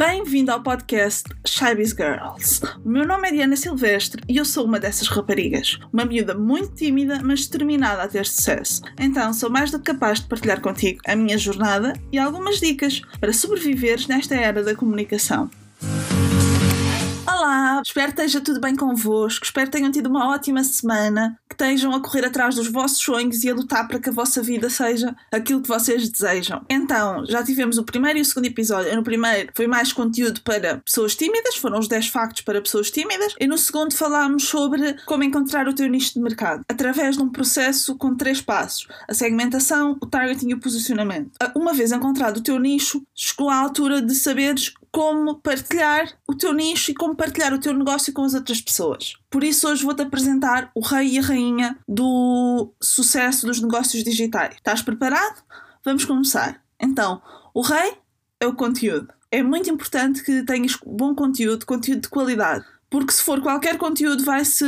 Bem-vindo ao podcast Shybiz Girls. O meu nome é Diana Silvestre e eu sou uma dessas raparigas. Uma miúda muito tímida, mas determinada a ter sucesso. Então sou mais do que capaz de partilhar contigo a minha jornada e algumas dicas para sobreviveres nesta era da comunicação. Olá, espero que esteja tudo bem convosco, espero que tenham tido uma ótima semana, estejam a correr atrás dos vossos sonhos e a lutar para que a vossa vida seja aquilo que vocês desejam. Então, já tivemos o primeiro e o segundo episódio. No primeiro foi mais conteúdo para pessoas tímidas, foram os 10 factos para pessoas tímidas, e no segundo falámos sobre como encontrar o teu nicho de mercado, através de um processo com três passos: a segmentação, o targeting e o posicionamento. Uma vez encontrado o teu nicho, chegou à altura de saberes como partilhar o teu nicho e como partilhar o teu negócio com as outras pessoas. Por isso, hoje vou-te apresentar o rei e a rainha do sucesso dos negócios digitais. Estás preparado? Vamos começar. Então, o rei é o conteúdo. É muito importante que tenhas bom conteúdo, conteúdo de qualidade, porque se for qualquer conteúdo, vai se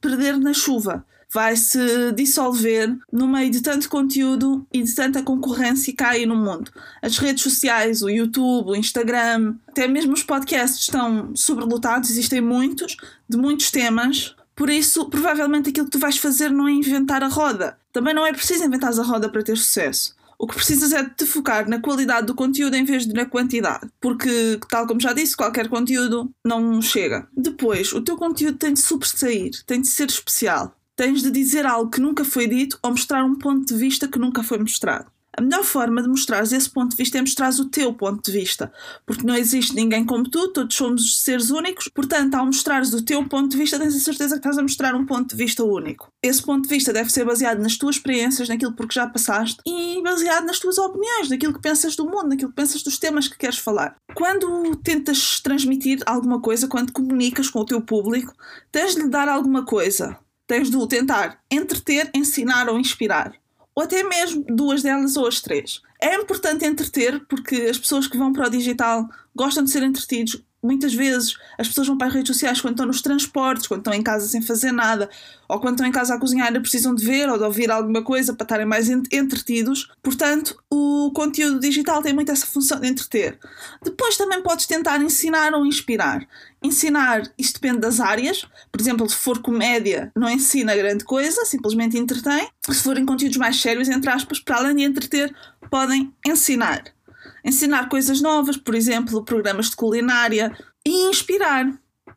perder na chuva vai se dissolver no meio de tanto conteúdo e de tanta concorrência que há aí no mundo. As redes sociais, o YouTube, o Instagram, até mesmo os podcasts estão sobrelotados, existem muitos, de muitos temas. Por isso, provavelmente aquilo que tu vais fazer não é inventar a roda. Também não é preciso inventar a roda para ter sucesso. O que precisas é de te focar na qualidade do conteúdo em vez de na quantidade. Porque, tal como já disse, qualquer conteúdo não chega. Depois, o teu conteúdo tem de sobressair, tem de ser especial. Tens de dizer algo que nunca foi dito ou mostrar um ponto de vista que nunca foi mostrado. A melhor forma de mostrares esse ponto de vista é mostrar o teu ponto de vista, porque não existe ninguém como tu, todos somos seres únicos, portanto, ao mostrares o teu ponto de vista, tens a certeza que estás a mostrar um ponto de vista único. Esse ponto de vista deve ser baseado nas tuas experiências, naquilo por que já passaste e baseado nas tuas opiniões, naquilo que pensas do mundo, naquilo que pensas dos temas que queres falar. Quando tentas transmitir alguma coisa, quando comunicas com o teu público, tens de lhe dar alguma coisa tens de o tentar entreter, ensinar ou inspirar. Ou até mesmo duas delas ou as três. É importante entreter porque as pessoas que vão para o digital gostam de ser entretidos, muitas vezes as pessoas vão para as redes sociais quando estão nos transportes, quando estão em casa sem fazer nada, ou quando estão em casa a cozinhar e precisam de ver ou de ouvir alguma coisa para estarem mais entretidos. Portanto, o conteúdo digital tem muito essa função de entreter. Depois também podes tentar ensinar ou inspirar. Ensinar, isto depende das áreas. Por exemplo, se for comédia, não ensina grande coisa, simplesmente entretém. Se forem conteúdos mais sérios, entre aspas, para além de entreter, podem ensinar ensinar coisas novas, por exemplo, programas de culinária e inspirar.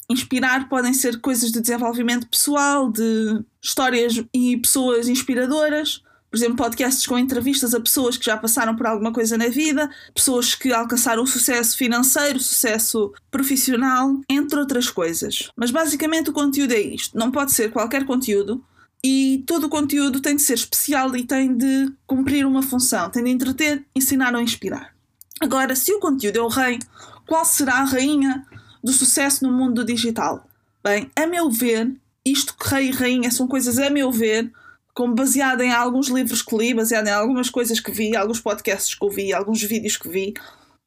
Inspirar podem ser coisas de desenvolvimento pessoal, de histórias e pessoas inspiradoras. Por exemplo, podcasts com entrevistas a pessoas que já passaram por alguma coisa na vida, pessoas que alcançaram sucesso financeiro, sucesso profissional, entre outras coisas. Mas basicamente o conteúdo é isto. Não pode ser qualquer conteúdo, e todo o conteúdo tem de ser especial e tem de cumprir uma função, tem de entreter, ensinar ou inspirar. Agora, se o conteúdo é o rei, qual será a rainha do sucesso no mundo digital? Bem, a meu ver, isto que rei e rainha são coisas a meu ver, como baseado em alguns livros que li, baseado em algumas coisas que vi, alguns podcasts que ouvi, alguns vídeos que vi,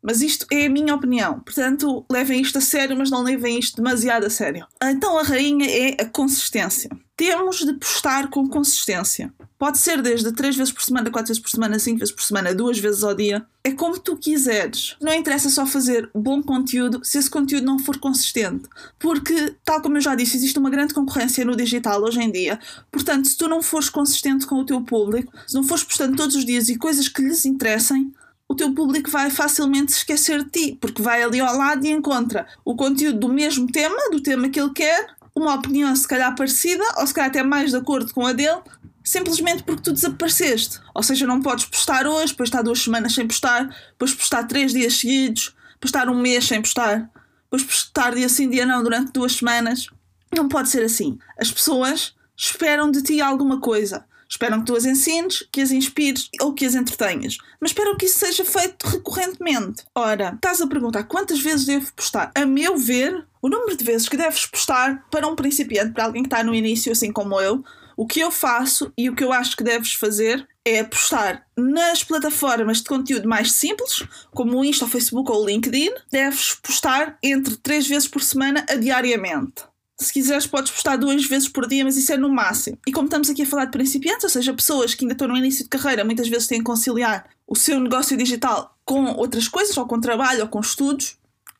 mas isto é a minha opinião. Portanto, levem isto a sério, mas não levem isto demasiado a sério. Então, a rainha é a consistência. Temos de postar com consistência. Pode ser desde 3 vezes por semana, 4 vezes por semana, 5 vezes por semana, 2 vezes ao dia. É como tu quiseres. Não interessa só fazer bom conteúdo se esse conteúdo não for consistente. Porque, tal como eu já disse, existe uma grande concorrência no digital hoje em dia. Portanto, se tu não fores consistente com o teu público, se não fores postando todos os dias e coisas que lhes interessem, o teu público vai facilmente se esquecer de ti, porque vai ali ao lado e encontra o conteúdo do mesmo tema, do tema que ele quer, uma opinião se calhar parecida, ou se calhar até mais de acordo com a dele, simplesmente porque tu desapareceste. Ou seja, não podes postar hoje, depois estar duas semanas sem postar, depois postar três dias seguidos, postar um mês sem postar, depois postar dia sim, dia não durante duas semanas. Não pode ser assim. As pessoas esperam de ti alguma coisa. Esperam que tu as ensines, que as inspires ou que as entretenhas. Mas esperam que isso seja feito recorrentemente. Ora, estás a perguntar quantas vezes devo postar? A meu ver, o número de vezes que deves postar para um principiante, para alguém que está no início, assim como eu, o que eu faço e o que eu acho que deves fazer é postar nas plataformas de conteúdo mais simples, como o Insta, o Facebook ou o LinkedIn. Deves postar entre 3 vezes por semana a diariamente. Se quiseres, podes postar duas vezes por dia, mas isso é no máximo. E como estamos aqui a falar de principiantes, ou seja, pessoas que ainda estão no início de carreira, muitas vezes têm que conciliar o seu negócio digital com outras coisas, ou com trabalho, ou com estudos,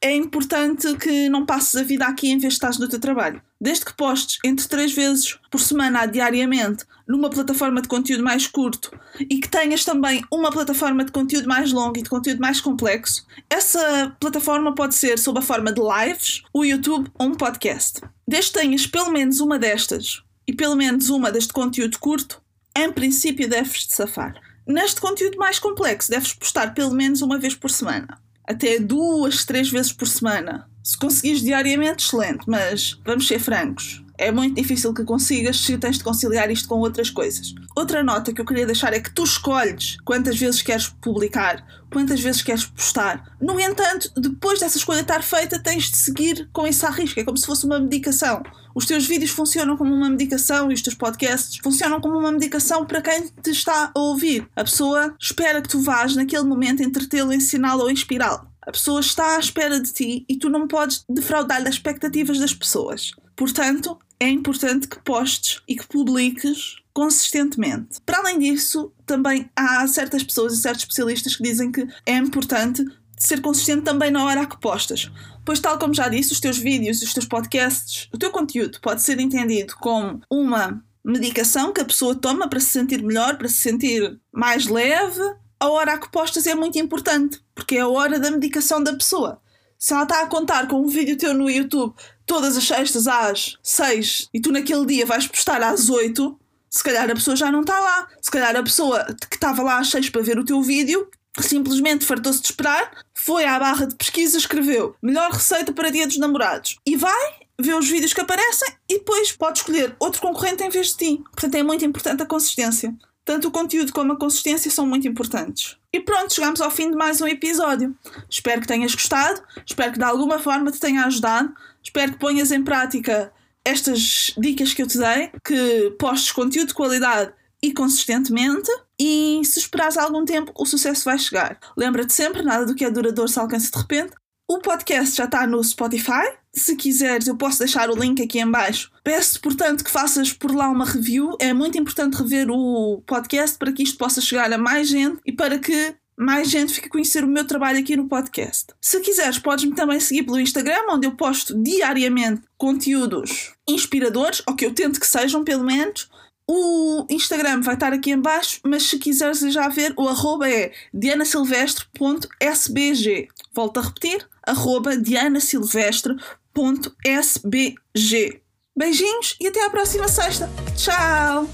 é importante que não passes a vida aqui em vez de estás no teu trabalho. Desde que postes entre três vezes por semana, diariamente, numa plataforma de conteúdo mais curto e que tenhas também uma plataforma de conteúdo mais longo e de conteúdo mais complexo, essa plataforma pode ser sob a forma de lives, o YouTube ou um podcast. Desde que tenhas pelo menos uma destas e pelo menos uma deste conteúdo curto, em princípio deves te safar. Neste conteúdo mais complexo, deves postar pelo menos uma vez por semana até duas, três vezes por semana. Se conseguires diariamente, excelente, mas vamos ser francos. É muito difícil que consigas se tens de conciliar isto com outras coisas. Outra nota que eu queria deixar é que tu escolhes quantas vezes queres publicar, quantas vezes queres postar. No entanto, depois dessa escolha estar feita, tens de seguir com esse risco. É como se fosse uma medicação. Os teus vídeos funcionam como uma medicação e os teus podcasts funcionam como uma medicação para quem te está a ouvir. A pessoa espera que tu vás naquele momento entretê-lo, ensiná-lo ou inspirá-lo. A pessoa está à espera de ti e tu não podes defraudar as expectativas das pessoas. Portanto, é importante que postes e que publiques consistentemente. Para além disso, também há certas pessoas e certos especialistas que dizem que é importante ser consistente também na hora que postas. Pois, tal como já disse, os teus vídeos, os teus podcasts, o teu conteúdo pode ser entendido como uma medicação que a pessoa toma para se sentir melhor, para se sentir mais leve. A hora que postas é muito importante, porque é a hora da medicação da pessoa. Se ela está a contar com um vídeo teu no YouTube todas as sextas às 6 e tu naquele dia vais postar às 8, se calhar a pessoa já não está lá. Se calhar a pessoa que estava lá às 6 para ver o teu vídeo simplesmente fartou-se de esperar, foi à barra de pesquisa, escreveu melhor receita para dia dos namorados e vai ver os vídeos que aparecem e depois pode escolher outro concorrente em vez de ti. Portanto, é muito importante a consistência. Tanto o conteúdo como a consistência são muito importantes. E pronto, chegamos ao fim de mais um episódio. Espero que tenhas gostado, espero que de alguma forma te tenha ajudado, espero que ponhas em prática estas dicas que eu te dei, que postes conteúdo de qualidade e consistentemente. E se esperares algum tempo, o sucesso vai chegar. Lembra-te sempre: nada do que é duradouro se alcança de repente. O podcast já está no Spotify. Se quiseres, eu posso deixar o link aqui em baixo. Peço, portanto, que faças por lá uma review. É muito importante rever o podcast para que isto possa chegar a mais gente e para que mais gente fique a conhecer o meu trabalho aqui no podcast. Se quiseres, podes-me também seguir pelo Instagram, onde eu posto diariamente conteúdos inspiradores, ou que eu tento que sejam, pelo menos. O Instagram vai estar aqui em baixo, mas se quiseres já ver, o arroba é dianasilvestre.sbg. Volto a repetir, arroba dianasilvestre.sbg. Beijinhos e até à próxima sexta. Tchau!